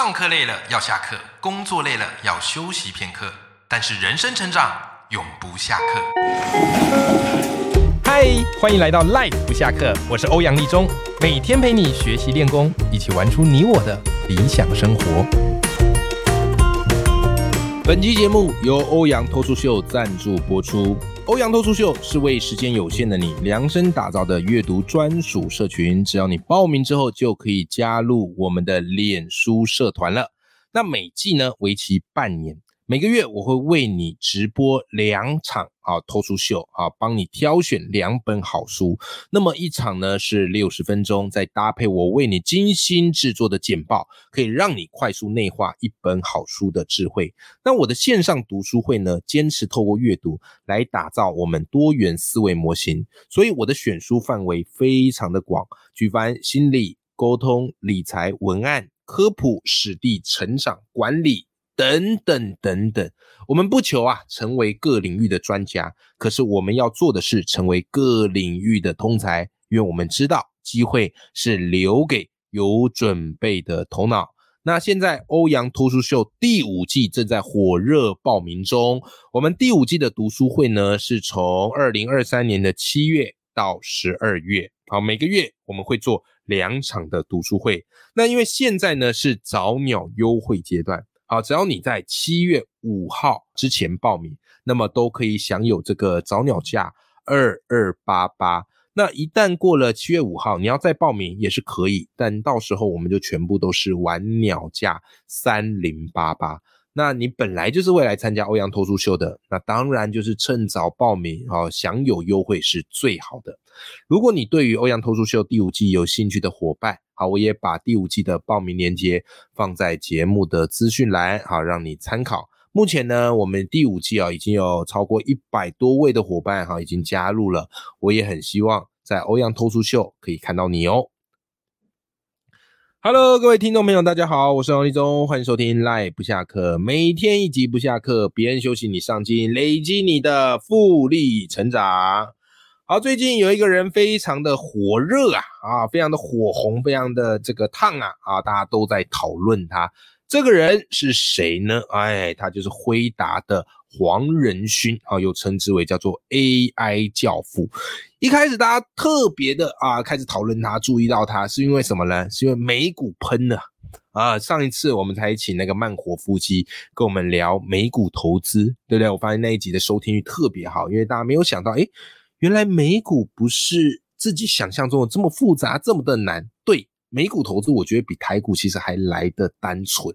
上课累了要下课，工作累了要休息片刻，但是人生成长永不下课。嗨，欢迎来到 Life 不下课，我是欧阳立中，每天陪你学习练功，一起玩出你我的理想生活。本期节目由欧阳脱书秀赞助播出。欧阳脱书秀是为时间有限的你量身打造的阅读专属社群，只要你报名之后，就可以加入我们的脸书社团了。那每季呢，为期半年。每个月我会为你直播两场啊，脱书秀啊，帮你挑选两本好书。那么一场呢是六十分钟，再搭配我为你精心制作的简报，可以让你快速内化一本好书的智慧。那我的线上读书会呢，坚持透过阅读来打造我们多元思维模型，所以我的选书范围非常的广，举凡心理、沟通、理财、文案、科普、史地、成长、管理。等等等等，我们不求啊成为各领域的专家，可是我们要做的是成为各领域的通才，因为我们知道机会是留给有准备的头脑。那现在欧阳图书秀第五季正在火热报名中，我们第五季的读书会呢是从二零二三年的七月到十二月，好，每个月我们会做两场的读书会。那因为现在呢是早鸟优惠阶段。啊，只要你在七月五号之前报名，那么都可以享有这个早鸟价二二八八。那一旦过了七月五号，你要再报名也是可以，但到时候我们就全部都是晚鸟价三零八八。那你本来就是未来参加欧阳脱书秀的，那当然就是趁早报名哦，享有优惠是最好的。如果你对于欧阳脱书秀第五季有兴趣的伙伴，好，我也把第五季的报名链接放在节目的资讯栏，好，让你参考。目前呢，我们第五季啊，已经有超过一百多位的伙伴哈，已经加入了。我也很希望在欧阳脱书秀可以看到你哦。Hello，各位听众朋友，大家好，我是王立忠，欢迎收听 Live 不下课，每天一集不下课，别人休息你上进，累积你的复利成长。好，最近有一个人非常的火热啊，啊，非常的火红，非常的这个烫啊，啊，大家都在讨论他。这个人是谁呢？哎，他就是辉达的黄仁勋啊，又称之为叫做 AI 教父。一开始大家特别的啊，开始讨论他，注意到他，是因为什么呢？是因为美股喷了啊。上一次我们才请那个慢活夫妻跟我们聊美股投资，对不对？我发现那一集的收听率特别好，因为大家没有想到，哎。原来美股不是自己想象中的这么复杂，这么的难。对美股投资，我觉得比台股其实还来的单纯，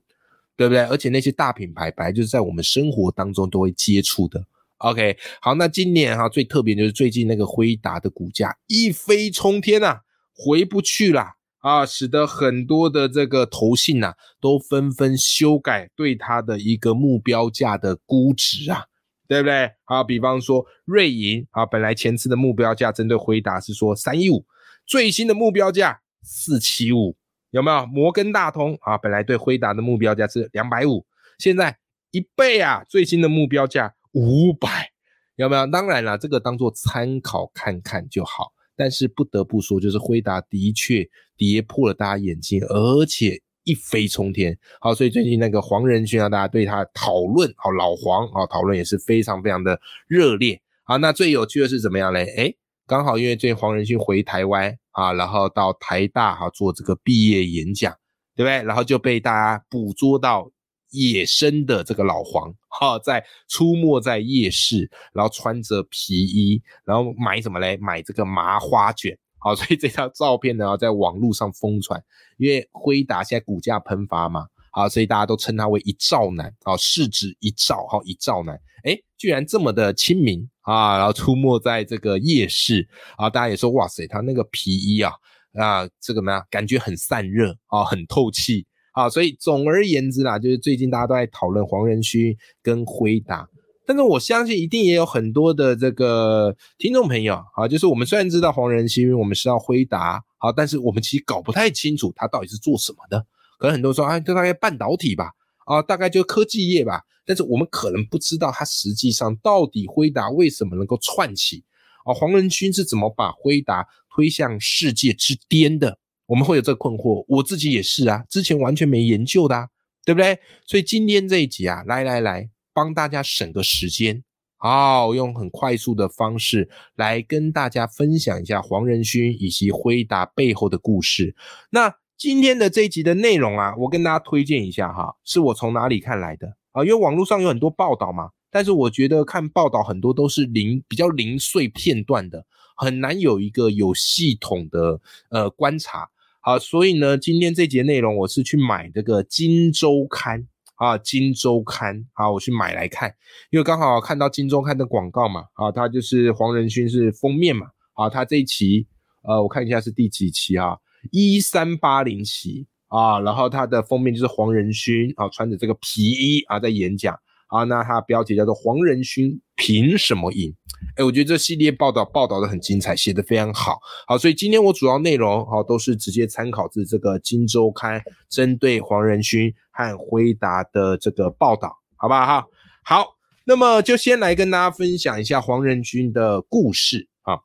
对不对？而且那些大品牌本来就是在我们生活当中都会接触的。OK，好，那今年哈最特别就是最近那个辉达的股价一飞冲天呐，回不去了啊，使得很多的这个投信呐都纷纷修改对它的一个目标价的估值啊。对不对？好，比方说瑞银啊，本来前次的目标价针对辉达是说三一五，最新的目标价四七五，有没有？摩根大通啊，本来对辉达的目标价是两百五，现在一倍啊，最新的目标价五百，有没有？当然了，这个当做参考看看就好。但是不得不说，就是辉达的确跌破了大家眼睛，而且。一飞冲天，好，所以最近那个黄仁勋啊，大家对他讨论，好，老黄啊，讨论也是非常非常的热烈，好，那最有趣的是怎么样嘞？哎，刚好因为最近黄仁勋回台湾啊，然后到台大哈做这个毕业演讲，对不对？然后就被大家捕捉到野生的这个老黄哈，在出没在夜市，然后穿着皮衣，然后买什么嘞？买这个麻花卷。好，所以这张照片呢，在网络上疯传，因为辉达现在股价喷发嘛，好，所以大家都称他为一兆男，啊，市值一兆，好，一兆男，哎，居然这么的亲民啊，然后出没在这个夜市，啊，大家也说，哇塞，他那个皮衣啊，啊，这个呢？感觉很散热啊，很透气啊，所以总而言之啦，就是最近大家都在讨论黄仁勋跟辉达。但是我相信一定也有很多的这个听众朋友啊，就是我们虽然知道黄仁勋，我们知道辉达，好，但是我们其实搞不太清楚他到底是做什么的。可能很多人说，啊，就大概半导体吧，啊，大概就科技业吧。但是我们可能不知道它实际上到底辉达为什么能够串起啊？黄仁勋是怎么把辉达推向世界之巅的？我们会有这个困惑，我自己也是啊，之前完全没研究的。对不对？所以今天这一集啊，来来来，帮大家省个时间，好，用很快速的方式来跟大家分享一下黄仁勋以及辉达背后的故事。那今天的这一集的内容啊，我跟大家推荐一下哈，是我从哪里看来的啊？因为网络上有很多报道嘛，但是我觉得看报道很多都是零比较零碎片段的，很难有一个有系统的呃观察。好，所以呢，今天这节内容我是去买这个《金周刊》啊，《金周刊》啊，我去买来看，因为刚好看到《金周刊》的广告嘛，啊，它就是黄仁勋是封面嘛，啊，它这一期，呃，我看一下是第几期啊？一三八零期啊，然后它的封面就是黄仁勋啊，穿着这个皮衣啊，在演讲。啊，那它的标题叫做“黄仁勋凭什么赢”？哎，我觉得这系列报道报道的很精彩，写的非常好。好，所以今天我主要内容好都是直接参考自这个《金周刊》针对黄仁勋和辉达的这个报道，好不好？哈，好，那么就先来跟大家分享一下黄仁勋的故事啊。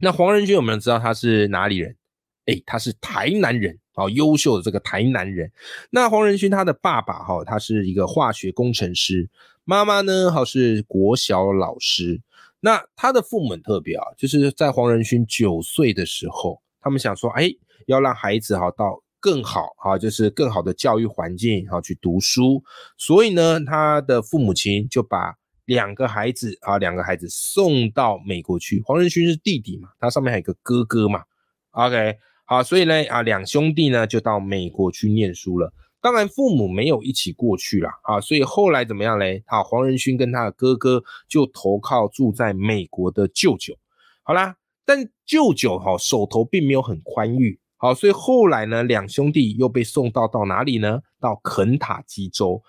那黄仁勋有没有知道他是哪里人？哎，他是台南人。好优秀的这个台南人，那黄仁勋他的爸爸哈，他是一个化学工程师，妈妈呢好是国小老师。那他的父母很特别啊，就是在黄仁勋九岁的时候，他们想说，哎，要让孩子哈到更好哈，就是更好的教育环境哈去读书，所以呢，他的父母亲就把两个孩子啊，两个孩子送到美国去。黄仁勋是弟弟嘛，他上面还有个哥哥嘛，OK。好，所以呢，啊，两兄弟呢就到美国去念书了。当然，父母没有一起过去了啊。所以后来怎么样嘞？好，黄仁勋跟他的哥哥就投靠住在美国的舅舅。好啦，但舅舅哈手头并没有很宽裕。好，所以后来呢，两兄弟又被送到到哪里呢？到肯塔基州。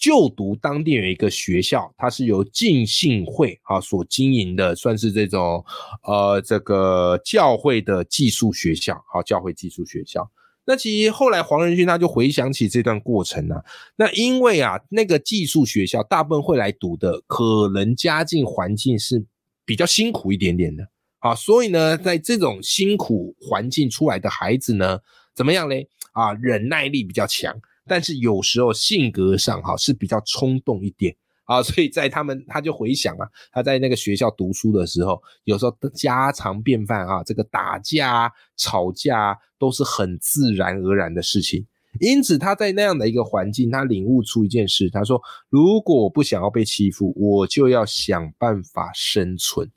就读当地有一个学校，它是由浸信会啊所经营的，算是这种呃这个教会的寄宿学校，好教会寄宿学校。那其实后来黄仁勋他就回想起这段过程呢，那因为啊那个寄宿学校大部分会来读的，可能家境环境是比较辛苦一点点的啊，所以呢在这种辛苦环境出来的孩子呢，怎么样嘞？啊忍耐力比较强。但是有时候性格上哈是比较冲动一点啊，所以在他们他就回想啊，他在那个学校读书的时候，有时候家常便饭啊，这个打架、啊吵架啊都是很自然而然的事情。因此他在那样的一个环境，他领悟出一件事，他说：如果我不想要被欺负，我就要想办法生存。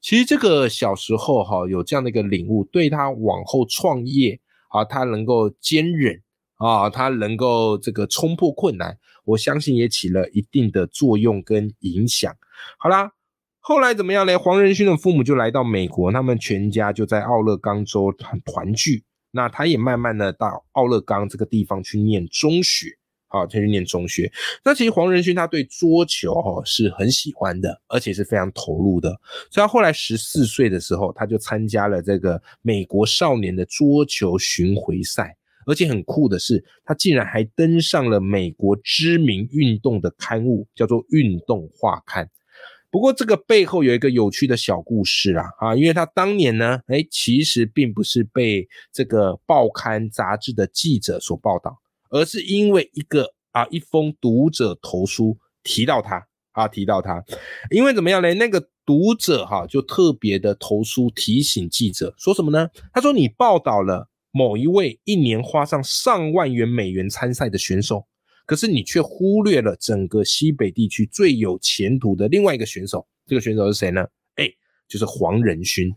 其实这个小时候哈有这样的一个领悟，对他往后创业啊，他能够坚忍。啊，他能够这个冲破困难，我相信也起了一定的作用跟影响。好啦，后来怎么样呢？黄仁勋的父母就来到美国，他们全家就在奥勒冈州团团聚。那他也慢慢的到奥勒冈这个地方去念中学，好，他去念中学。那其实黄仁勋他对桌球哈是很喜欢的，而且是非常投入的。所以他后来十四岁的时候，他就参加了这个美国少年的桌球巡回赛。而且很酷的是，他竟然还登上了美国知名运动的刊物，叫做《运动画刊》。不过这个背后有一个有趣的小故事啦，啊，因为他当年呢，哎，其实并不是被这个报刊杂志的记者所报道，而是因为一个啊一封读者投书提到他啊提到他，因为怎么样呢？那个读者哈就特别的投书提醒记者说什么呢？他说你报道了。某一位一年花上上万元美元参赛的选手，可是你却忽略了整个西北地区最有前途的另外一个选手。这个选手是谁呢？哎，就是黄仁勋。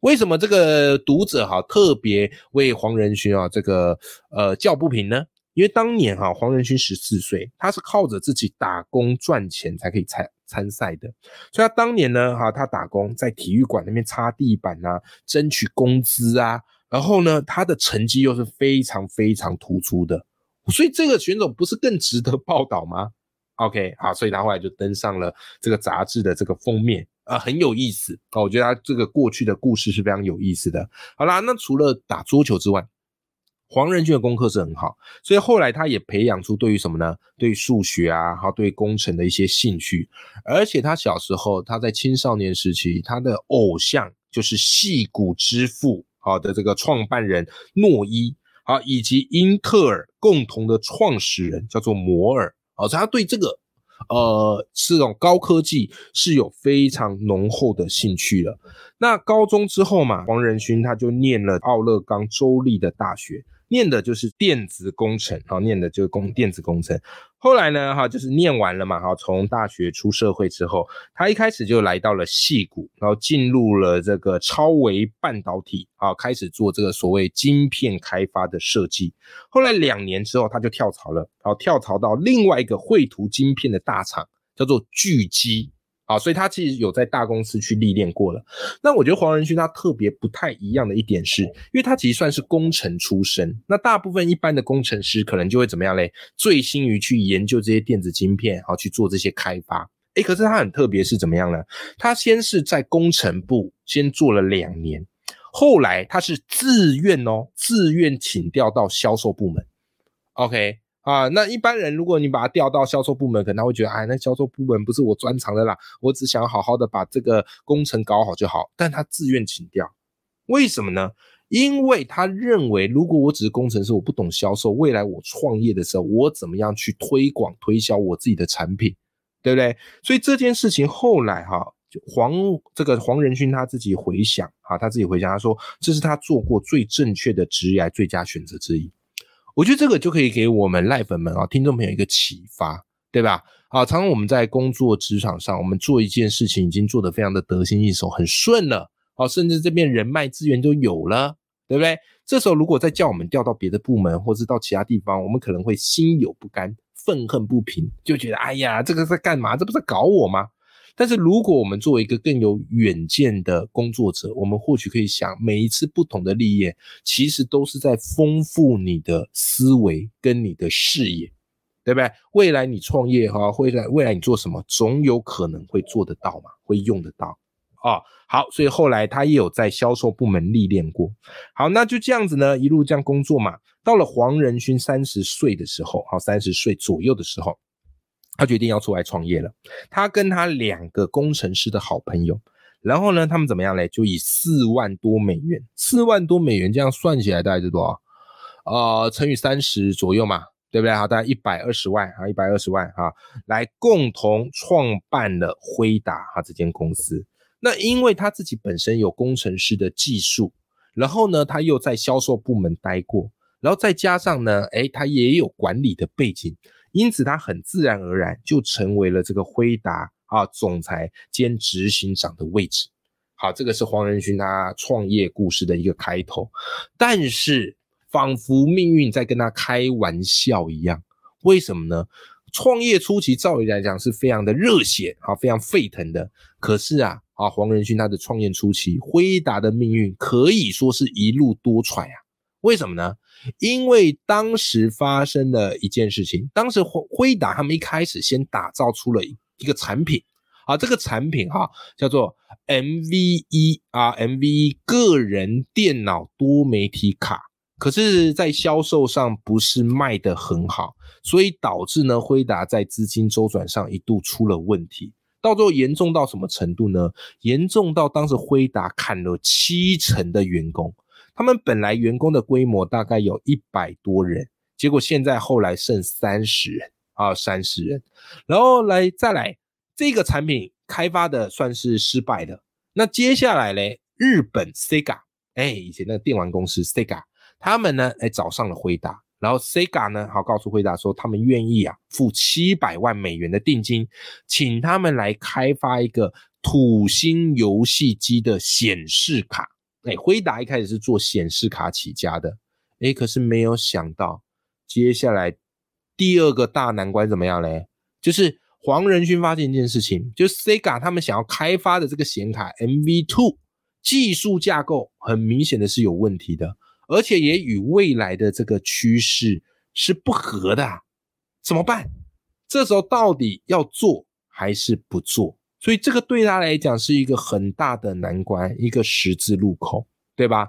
为什么这个读者哈特别为黄仁勋啊这个呃叫不平呢？因为当年哈黄仁勋十四岁，他是靠着自己打工赚钱才可以参参赛的。所以他当年呢哈他打工在体育馆那边擦地板啊，争取工资啊。然后呢，他的成绩又是非常非常突出的，所以这个选手不是更值得报道吗？OK，好，所以他后来就登上了这个杂志的这个封面，啊，很有意思啊，我觉得他这个过去的故事是非常有意思的。好啦，那除了打桌球之外，黄仁俊的功课是很好，所以后来他也培养出对于什么呢？对数学啊，还有对工程的一些兴趣，而且他小时候他在青少年时期，他的偶像就是戏骨之父。好的，这个创办人诺伊，好，以及英特尔共同的创始人叫做摩尔，啊，所以他对这个呃这种高科技是有非常浓厚的兴趣了。那高中之后嘛，黄仁勋他就念了奥勒冈州立的大学。念的就是电子工程，啊，念的就是工电子工程。后来呢，哈，就是念完了嘛，哈，从大学出社会之后，他一开始就来到了戏谷，然后进入了这个超维半导体，啊，开始做这个所谓晶片开发的设计。后来两年之后，他就跳槽了，然后跳槽到另外一个绘图晶片的大厂，叫做巨基。啊，所以他其实有在大公司去历练过了。那我觉得黄仁勋他特别不太一样的一点是，因为他其实算是工程出身。那大部分一般的工程师可能就会怎么样嘞？醉心于去研究这些电子晶片，然后去做这些开发。诶，可是他很特别是怎么样呢？他先是在工程部先做了两年，后来他是自愿哦，自愿请调到销售部门。OK。啊，那一般人如果你把他调到销售部门，可能他会觉得，哎，那销售部门不是我专长的啦，我只想好好的把这个工程搞好就好。但他自愿请调，为什么呢？因为他认为，如果我只是工程师，我不懂销售，未来我创业的时候，我怎么样去推广推销我自己的产品，对不对？所以这件事情后来哈，黄这个黄仁勋他自己回想啊，他自己回想，他说这是他做过最正确的职业最佳选择之一。我觉得这个就可以给我们赖粉们啊，听众朋友一个启发，对吧？啊，常常我们在工作职场上，我们做一件事情已经做得非常的得心应手，很顺了，啊，甚至这边人脉资源就有了，对不对？这时候如果再叫我们调到别的部门，或是到其他地方，我们可能会心有不甘，愤恨不平，就觉得哎呀，这个在干嘛？这不是搞我吗？但是如果我们作为一个更有远见的工作者，我们或许可以想，每一次不同的历练，其实都是在丰富你的思维跟你的视野，对不对？未来你创业哈，未来未来你做什么，总有可能会做得到嘛，会用得到啊。好，所以后来他也有在销售部门历练过。好，那就这样子呢，一路这样工作嘛。到了黄仁勋三十岁的时候，好，三十岁左右的时候。他决定要出来创业了。他跟他两个工程师的好朋友，然后呢，他们怎么样嘞？就以四万多美元，四万多美元这样算起来大概是多少？呃，乘以三十左右嘛，对不对？好，大概一百二十万啊，一百二十万哈，来共同创办了辉达哈这间公司。那因为他自己本身有工程师的技术，然后呢，他又在销售部门待过，然后再加上呢，诶，他也有管理的背景。因此，他很自然而然就成为了这个辉达啊总裁兼执行长的位置。好，这个是黄仁勋他创业故事的一个开头。但是，仿佛命运在跟他开玩笑一样。为什么呢？创业初期，照理来讲是非常的热血啊，非常沸腾的。可是啊，啊黄仁勋他的创业初期，辉达的命运可以说是一路多舛啊。为什么呢？因为当时发生了一件事情，当时辉辉达他们一开始先打造出了一个产品，啊，这个产品哈叫做 MV1 啊，MV1 个人电脑多媒体卡，可是，在销售上不是卖得很好，所以导致呢，辉达在资金周转上一度出了问题，到最后严重到什么程度呢？严重到当时辉达砍了七成的员工。他们本来员工的规模大概有一百多人，结果现在后来剩三十人啊，三十人。然后来再来这个产品开发的算是失败的。那接下来嘞，日本 Sega，哎，以前那个电玩公司 Sega，他们呢，哎找上了辉达，然后 Sega 呢，好告诉辉达说，他们愿意啊付七百万美元的定金，请他们来开发一个土星游戏机的显示卡。哎，辉达一开始是做显示卡起家的，哎，可是没有想到，接下来第二个大难关怎么样嘞？就是黄仁勋发现一件事情，就是 Sega 他们想要开发的这个显卡 MV Two 技术架构，很明显的是有问题的，而且也与未来的这个趋势是不合的，怎么办？这时候到底要做还是不做？所以这个对他来讲是一个很大的难关，一个十字路口，对吧？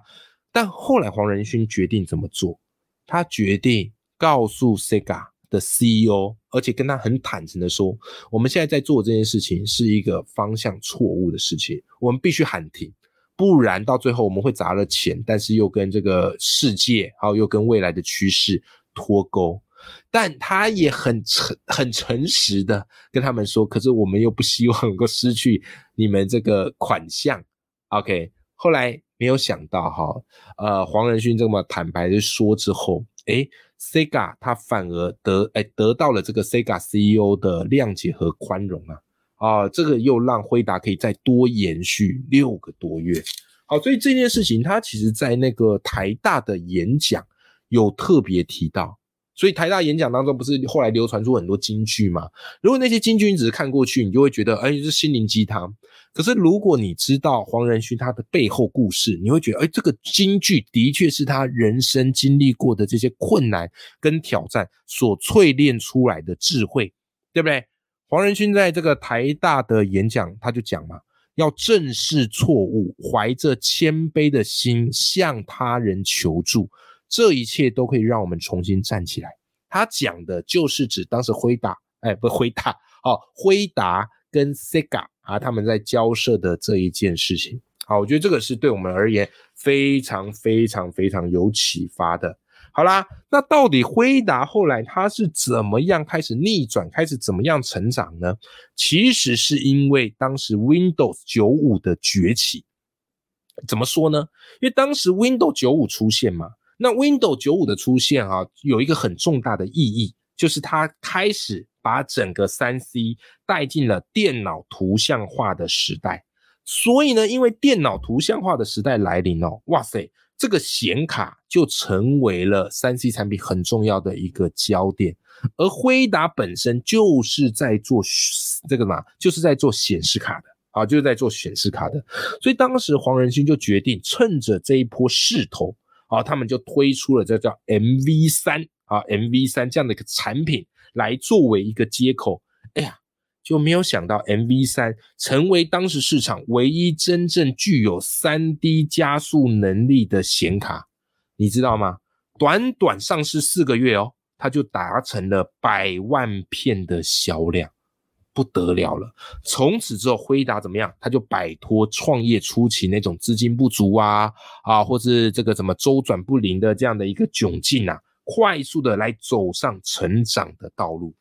但后来黄仁勋决定怎么做？他决定告诉 Sega 的 CEO，而且跟他很坦诚的说：“我们现在在做这件事情是一个方向错误的事情，我们必须喊停，不然到最后我们会砸了钱，但是又跟这个世界，还有又跟未来的趋势脱钩。但他也很诚很诚实的跟他们说，可是我们又不希望能够失去你们这个款项。OK，后来没有想到哈，呃，黄仁勋这么坦白的说之后，哎，Sega 他反而得哎得到了这个 Sega CEO 的谅解和宽容啊，啊，这个又让辉达可以再多延续六个多月。好，所以这件事情他其实在那个台大的演讲有特别提到。所以台大演讲当中不是后来流传出很多金句吗？如果那些金句你只是看过去，你就会觉得哎是心灵鸡汤。可是如果你知道黄仁勋他的背后故事，你会觉得哎这个金句的确是他人生经历过的这些困难跟挑战所淬炼出来的智慧，对不对？黄仁勋在这个台大的演讲他就讲嘛，要正视错误，怀着谦卑的心向他人求助。这一切都可以让我们重新站起来。他讲的就是指当时辉达，哎，不辉达，好，辉达跟 Sega 啊，他们在交涉的这一件事情。好，我觉得这个是对我们而言非常非常非常有启发的。好啦，那到底辉达后来他是怎么样开始逆转，开始怎么样成长呢？其实是因为当时 Windows 九五的崛起。怎么说呢？因为当时 Windows 九五出现嘛。那 Windows 九五的出现啊，有一个很重大的意义，就是它开始把整个三 C 带进了电脑图像化的时代。所以呢，因为电脑图像化的时代来临哦，哇塞，这个显卡就成为了三 C 产品很重要的一个焦点。而辉达本身就是在做这个嘛，就是在做显示卡的啊，就是在做显示卡的。所以当时黄仁勋就决定趁着这一波势头。啊，他们就推出了这叫 MV 三啊，MV 三这样的一个产品来作为一个接口。哎呀，就没有想到 MV 三成为当时市场唯一真正具有 3D 加速能力的显卡，你知道吗？短短上市四个月哦，它就达成了百万片的销量。不得了了！从此之后，辉达怎么样？他就摆脱创业初期那种资金不足啊啊，或是这个怎么周转不灵的这样的一个窘境啊，快速的来走上成长的道路。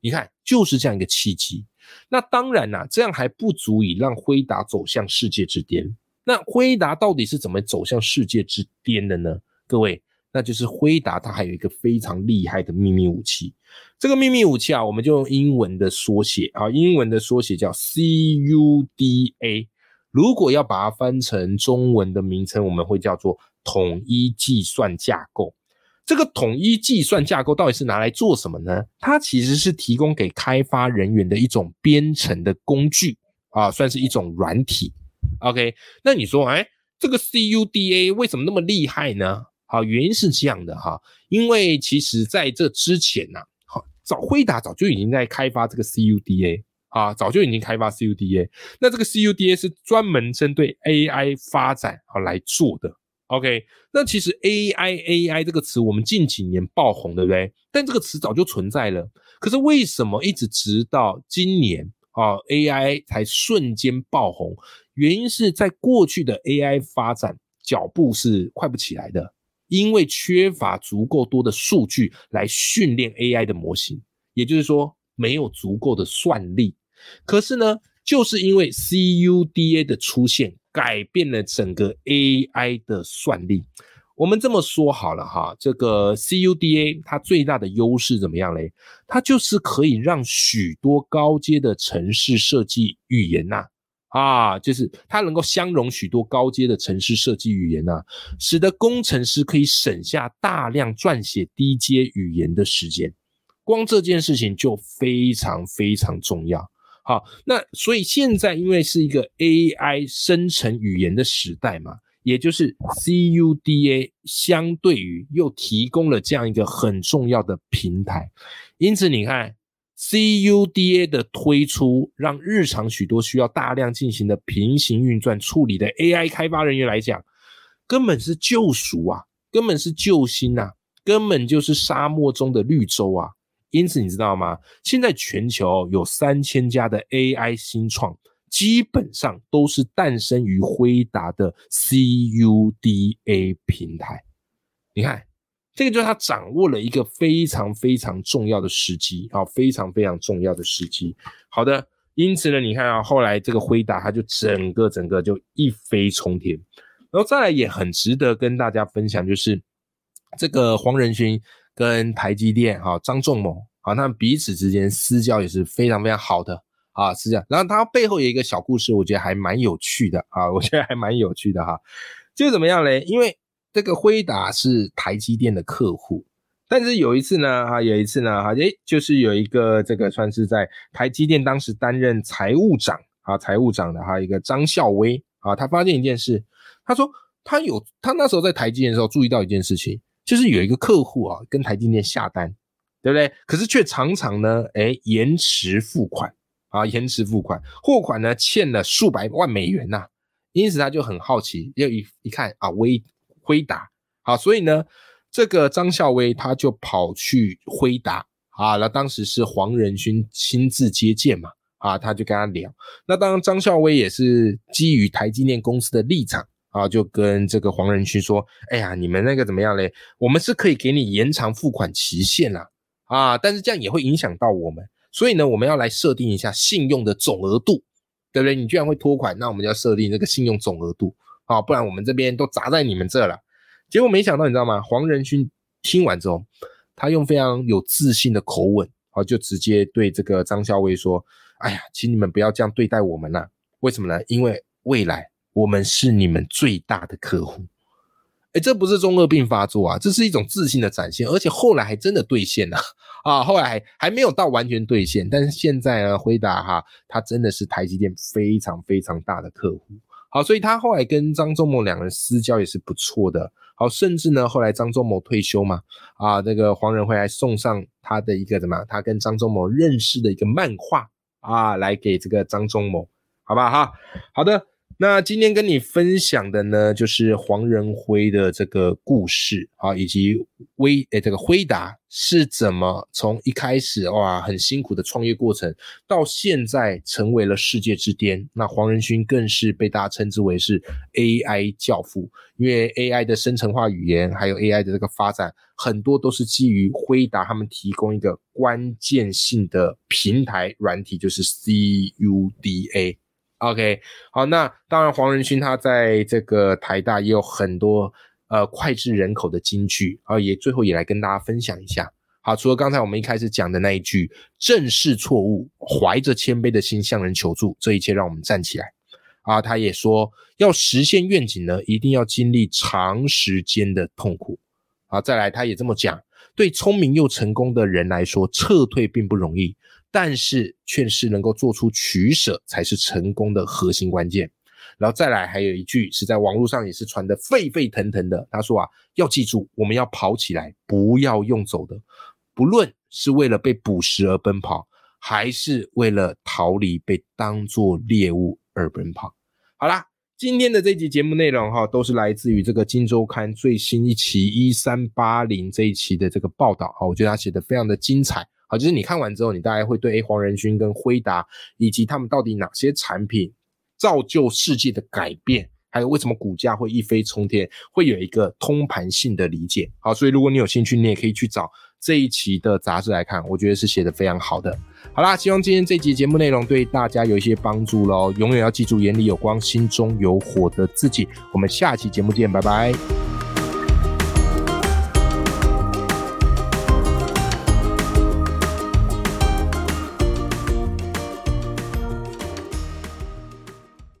你看，就是这样一个契机。那当然啦，这样还不足以让辉达走向世界之巅。那辉达到底是怎么走向世界之巅的呢？各位？那就是辉达，它还有一个非常厉害的秘密武器。这个秘密武器啊，我们就用英文的缩写啊，英文的缩写叫 CUDA。如果要把它翻成中文的名称，我们会叫做统一计算架构。这个统一计算架构到底是拿来做什么呢？它其实是提供给开发人员的一种编程的工具啊，算是一种软体。OK，那你说，哎，这个 CUDA 为什么那么厉害呢？好，原因是这样的哈，因为其实在这之前呢，好，早辉达早就已经在开发这个 CUDA 啊，早就已经开发 CUDA。那这个 CUDA 是专门针对 AI 发展啊来做的。OK，那其实 AI AI 这个词我们近几年爆红，对不对？但这个词早就存在了，可是为什么一直直到今年啊 AI 才瞬间爆红？原因是在过去的 AI 发展脚步是快不起来的。因为缺乏足够多的数据来训练 AI 的模型，也就是说没有足够的算力。可是呢，就是因为 CUDA 的出现，改变了整个 AI 的算力。我们这么说好了哈，这个 CUDA 它最大的优势怎么样嘞？它就是可以让许多高阶的城市设计语言呐。啊就是它能够相容许多高阶的城市设计语言呐，使得工程师可以省下大量撰写低阶语言的时间。光这件事情就非常非常重要。好，那所以现在因为是一个 AI 生成语言的时代嘛，也就是 CUDA 相对于又提供了这样一个很重要的平台，因此你看。CUDA 的推出，让日常许多需要大量进行的平行运算处理的 AI 开发人员来讲，根本是救赎啊，根本是救星呐，根本就是沙漠中的绿洲啊！因此，你知道吗？现在全球有三千家的 AI 新创，基本上都是诞生于辉达的 CUDA 平台。你看，这个就是他掌握了一个非常非常重要的时机啊，非常非常重要的时机。好的，因此呢，你看啊，后来这个辉达，它就整个整个就一飞冲天。然后再来也很值得跟大家分享，就是这个黄仁勋跟台积电哈张仲谋啊，他们彼此之间私交也是非常非常好的啊，是这样。然后他背后有一个小故事，我觉得还蛮有趣的啊，我觉得还蛮有趣的哈。就怎么样嘞？因为这个辉达是台积电的客户，但是有一次呢，哈，有一次呢，哈，诶，就是有一个这个算是在台积电当时担任财务长啊，财务长的哈一个张孝威啊，他发现一件事。他说，他有他那时候在台积电的时候注意到一件事情，就是有一个客户啊跟台积电下单，对不对？可是却常常呢，哎，延迟付款啊，延迟付款，货款呢欠了数百万美元呐。因此他就很好奇，又一一看啊，威辉达好，所以呢，这个张孝威他就跑去辉达啊，那当时是黄仁勋亲自接见嘛，啊，他就跟他聊。那当然，张孝威也是基于台积电公司的立场。啊，就跟这个黄仁勋说：“哎呀，你们那个怎么样嘞？我们是可以给你延长付款期限啦，啊，但是这样也会影响到我们，所以呢，我们要来设定一下信用的总额度，对不对？你居然会拖款，那我们就要设定这个信用总额度啊，不然我们这边都砸在你们这了。结果没想到，你知道吗？黄仁勋听完之后，他用非常有自信的口吻，啊，就直接对这个张孝威说：，哎呀，请你们不要这样对待我们啦，为什么呢？因为未来。”我们是你们最大的客户，哎，这不是中二病发作啊，这是一种自信的展现，而且后来还真的兑现了啊！后来还还没有到完全兑现，但是现在呢，回答哈，他真的是台积电非常非常大的客户。好，所以他后来跟张忠谋两人私交也是不错的。好，甚至呢，后来张忠谋退休嘛，啊，那个黄仁辉还送上他的一个什么，他跟张忠谋认识的一个漫画啊，来给这个张忠谋，好不好哈？好的。那今天跟你分享的呢，就是黄仁辉的这个故事啊，以及威诶这个辉达是怎么从一开始哇很辛苦的创业过程，到现在成为了世界之巅。那黄仁勋更是被大家称之为是 AI 教父，因为 AI 的生成化语言还有 AI 的这个发展，很多都是基于辉达他们提供一个关键性的平台软体，就是 CUDA。OK，好，那当然，黄仁勋他在这个台大也有很多呃脍炙人口的金句啊，也最后也来跟大家分享一下。好，除了刚才我们一开始讲的那一句“正视错误，怀着谦卑的心向人求助”，这一切让我们站起来啊。他也说，要实现愿景呢，一定要经历长时间的痛苦。好，再来，他也这么讲，对聪明又成功的人来说，撤退并不容易。但是，却是能够做出取舍，才是成功的核心关键。然后再来，还有一句是在网络上也是传得沸沸腾腾的。他说啊，要记住，我们要跑起来，不要用走的。不论是为了被捕食而奔跑，还是为了逃离被当作猎物而奔跑。好啦，今天的这集节目内容哈，都是来自于这个《金周刊》最新一期一三八零这一期的这个报道哈，我觉得他写的非常的精彩。好，就是你看完之后，你大概会对诶黄仁勋跟辉达以及他们到底哪些产品造就世界的改变，还有为什么股价会一飞冲天，会有一个通盘性的理解。好，所以如果你有兴趣，你也可以去找这一期的杂志来看，我觉得是写的非常好的。好啦，希望今天这集节目内容对大家有一些帮助喽。永远要记住，眼里有光，心中有火的自己。我们下期节目见，拜拜。